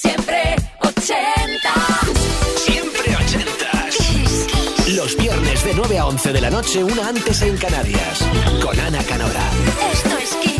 Siempre ochentas. Siempre ochentas. Los viernes de 9 a 11 de la noche, una antes en Canarias. Con Ana Canora. Esto es Kiss.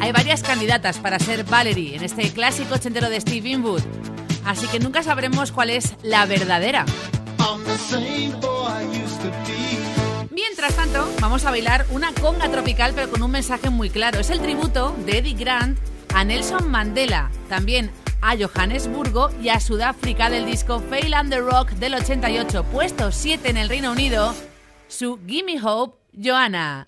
Hay varias candidatas para ser Valerie en este clásico ochentero de Steve Inwood, así que nunca sabremos cuál es la verdadera. Mientras tanto, vamos a bailar una conga tropical pero con un mensaje muy claro. Es el tributo de Eddie Grant a Nelson Mandela, también a Johannesburgo y a Sudáfrica del disco Fail and the Rock del 88, puesto 7 en el Reino Unido, su Gimme Hope, Joanna.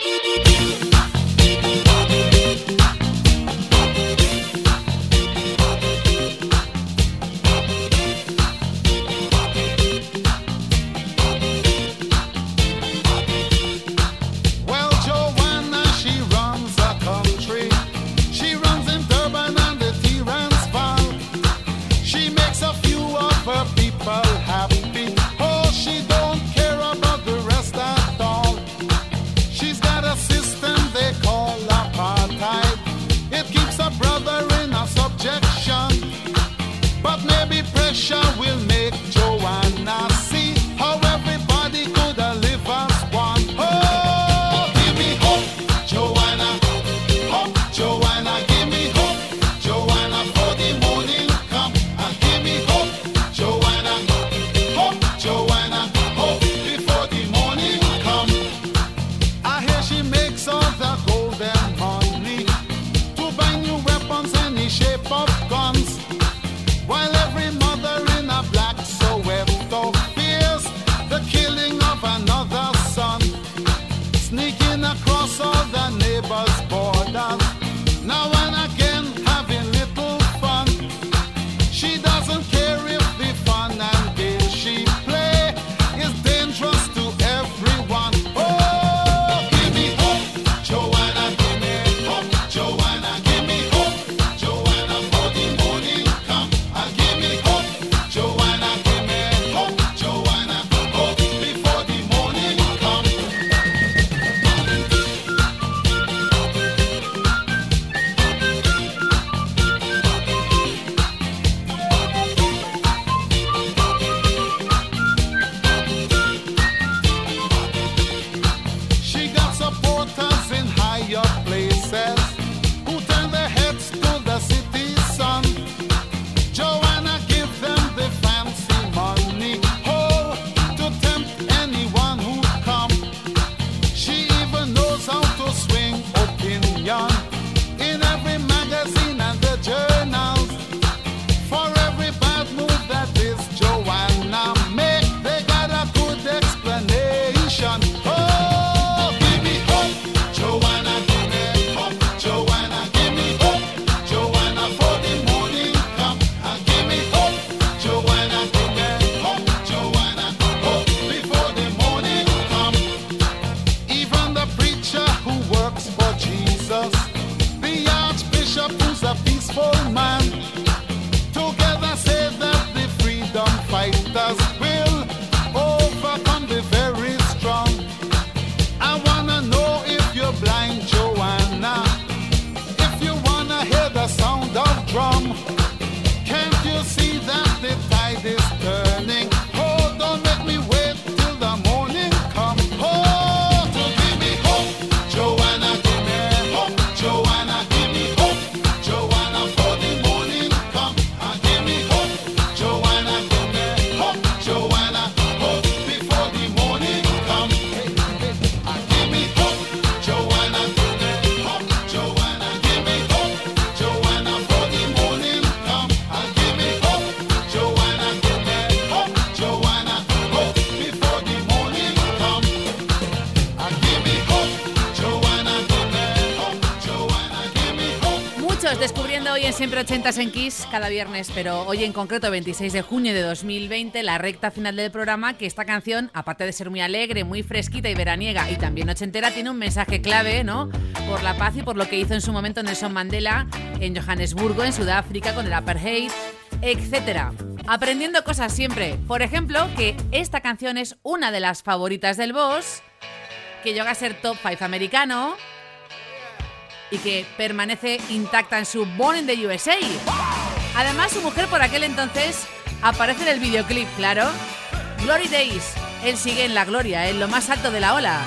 Hoy en Siempre 80 en Kiss cada viernes, pero hoy en concreto 26 de junio de 2020, la recta final del programa, que esta canción, aparte de ser muy alegre, muy fresquita y veraniega y también ochentera, tiene un mensaje clave, ¿no? Por la paz y por lo que hizo en su momento Nelson Mandela en Johannesburgo, en Sudáfrica, con el apartheid, etc. Aprendiendo cosas siempre. Por ejemplo, que esta canción es una de las favoritas del boss, que llega a ser top 5 americano y que permanece intacta en su Born in the USA. Además, su mujer por aquel entonces aparece en el videoclip, claro. Glory Days. Él sigue en la gloria, en lo más alto de la ola.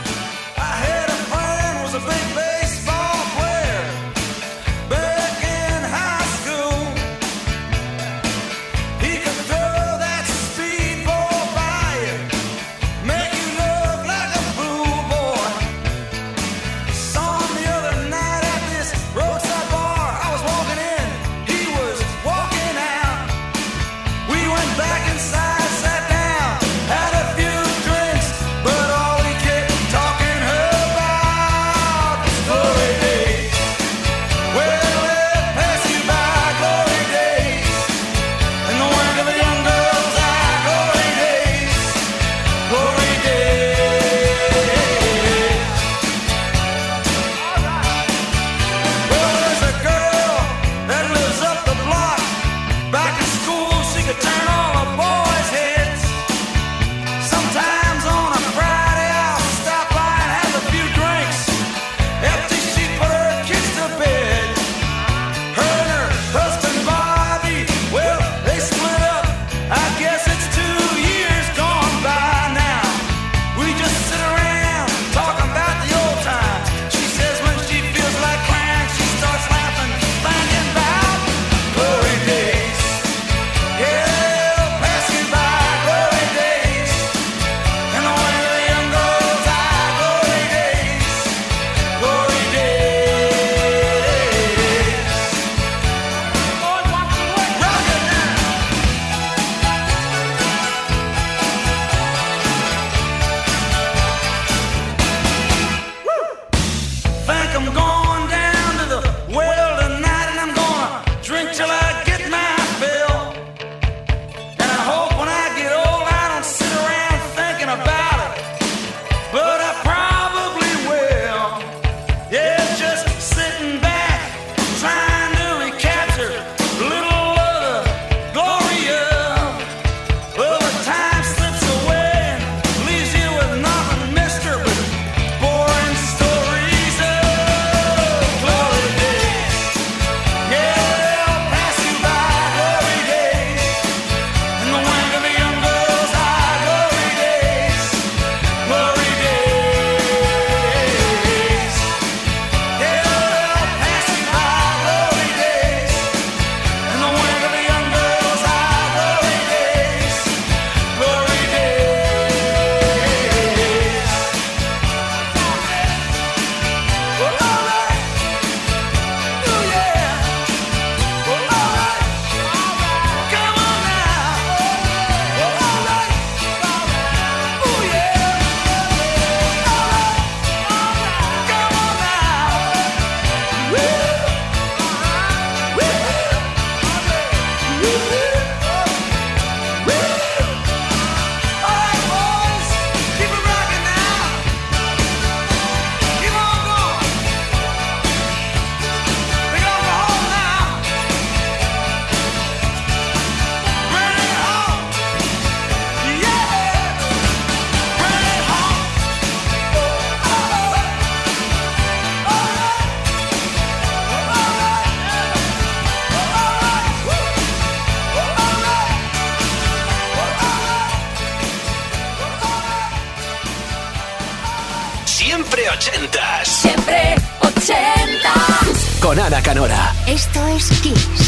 Esto es Kiss.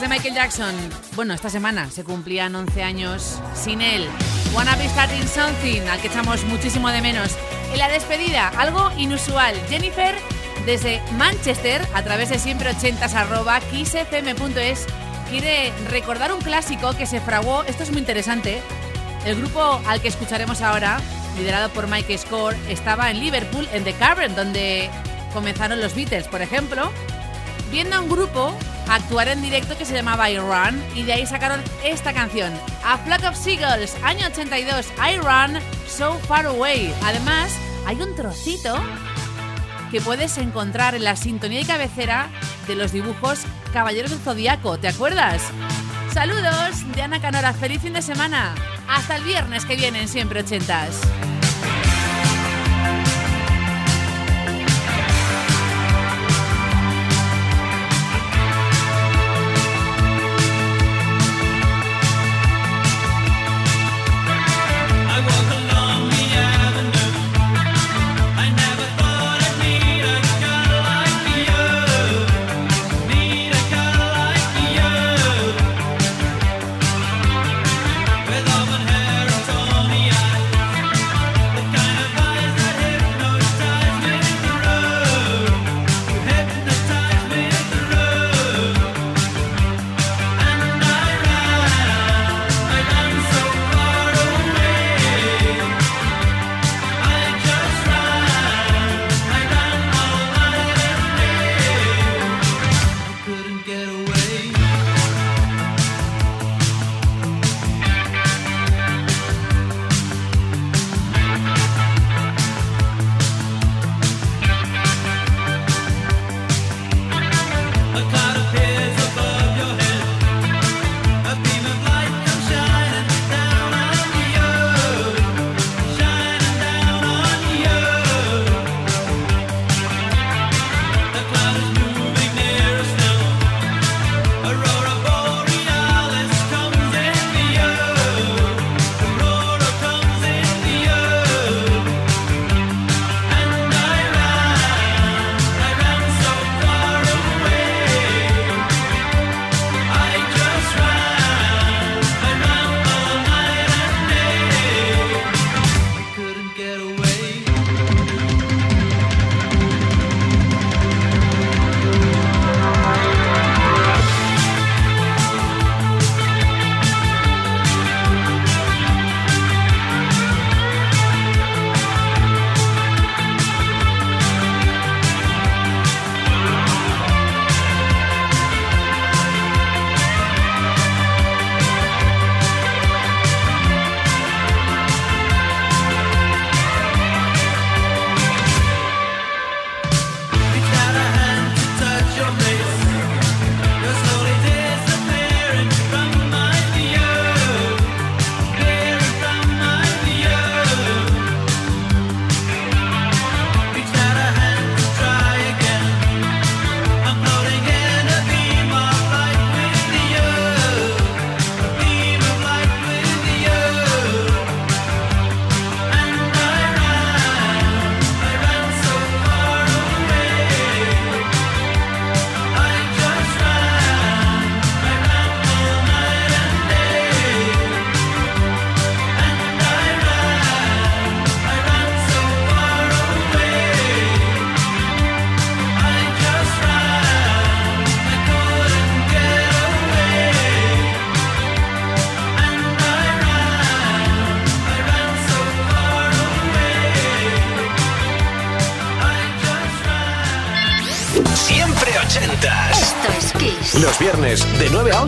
De Michael Jackson. Bueno, esta semana se cumplían 11 años sin él. Wanna be starting something, al que echamos muchísimo de menos. Y la despedida, algo inusual. Jennifer, desde Manchester, a través de siempre 80 arroba kissfm.es, quiere recordar un clásico que se fraguó. Esto es muy interesante. El grupo al que escucharemos ahora, liderado por Mike Score, estaba en Liverpool, en The Cavern, donde comenzaron los Beatles, por ejemplo, viendo a un grupo actuar en directo que se llamaba I Run y de ahí sacaron esta canción, A Flock of Seagulls, año 82, I Run So Far Away. Además, hay un trocito que puedes encontrar en la sintonía y cabecera de los dibujos Caballeros del Zodíaco, ¿te acuerdas? Saludos de Ana Canora, feliz fin de semana. Hasta el viernes que viene en Siempre Ochentas.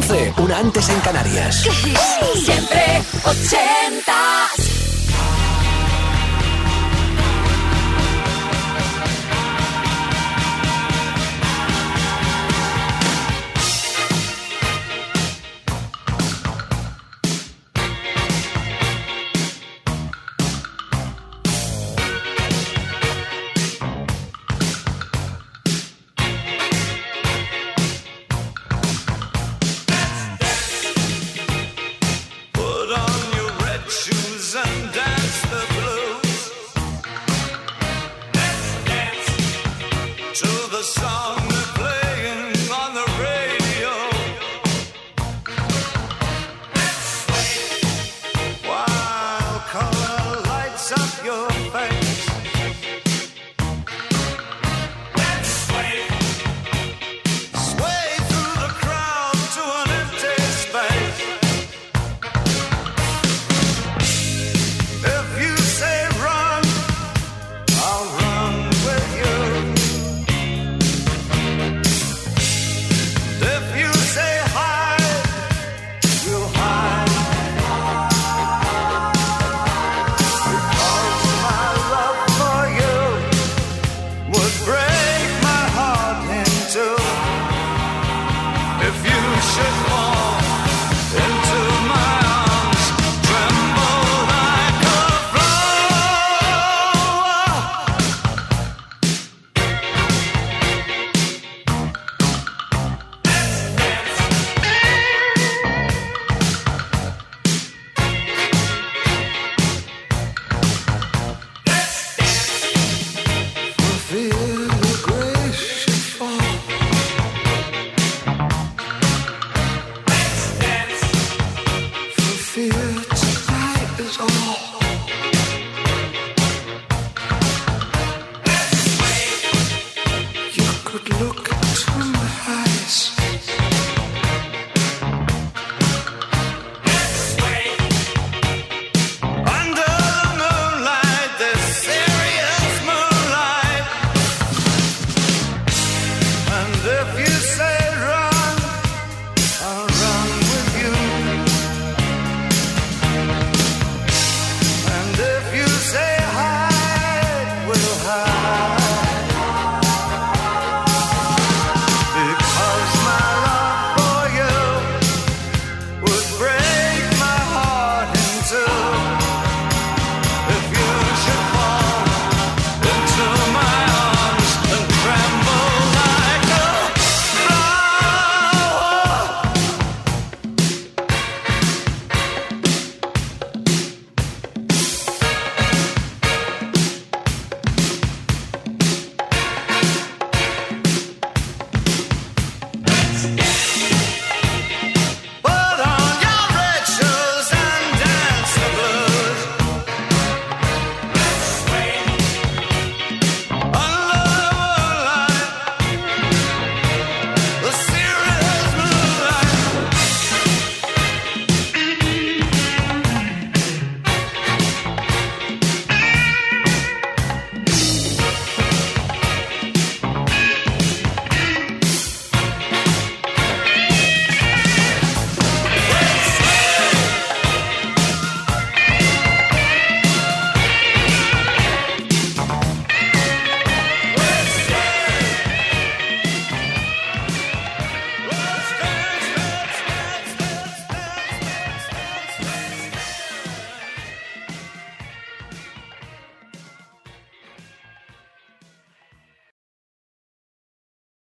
De 9 a 11, una antes en Canarias. Siempre 80.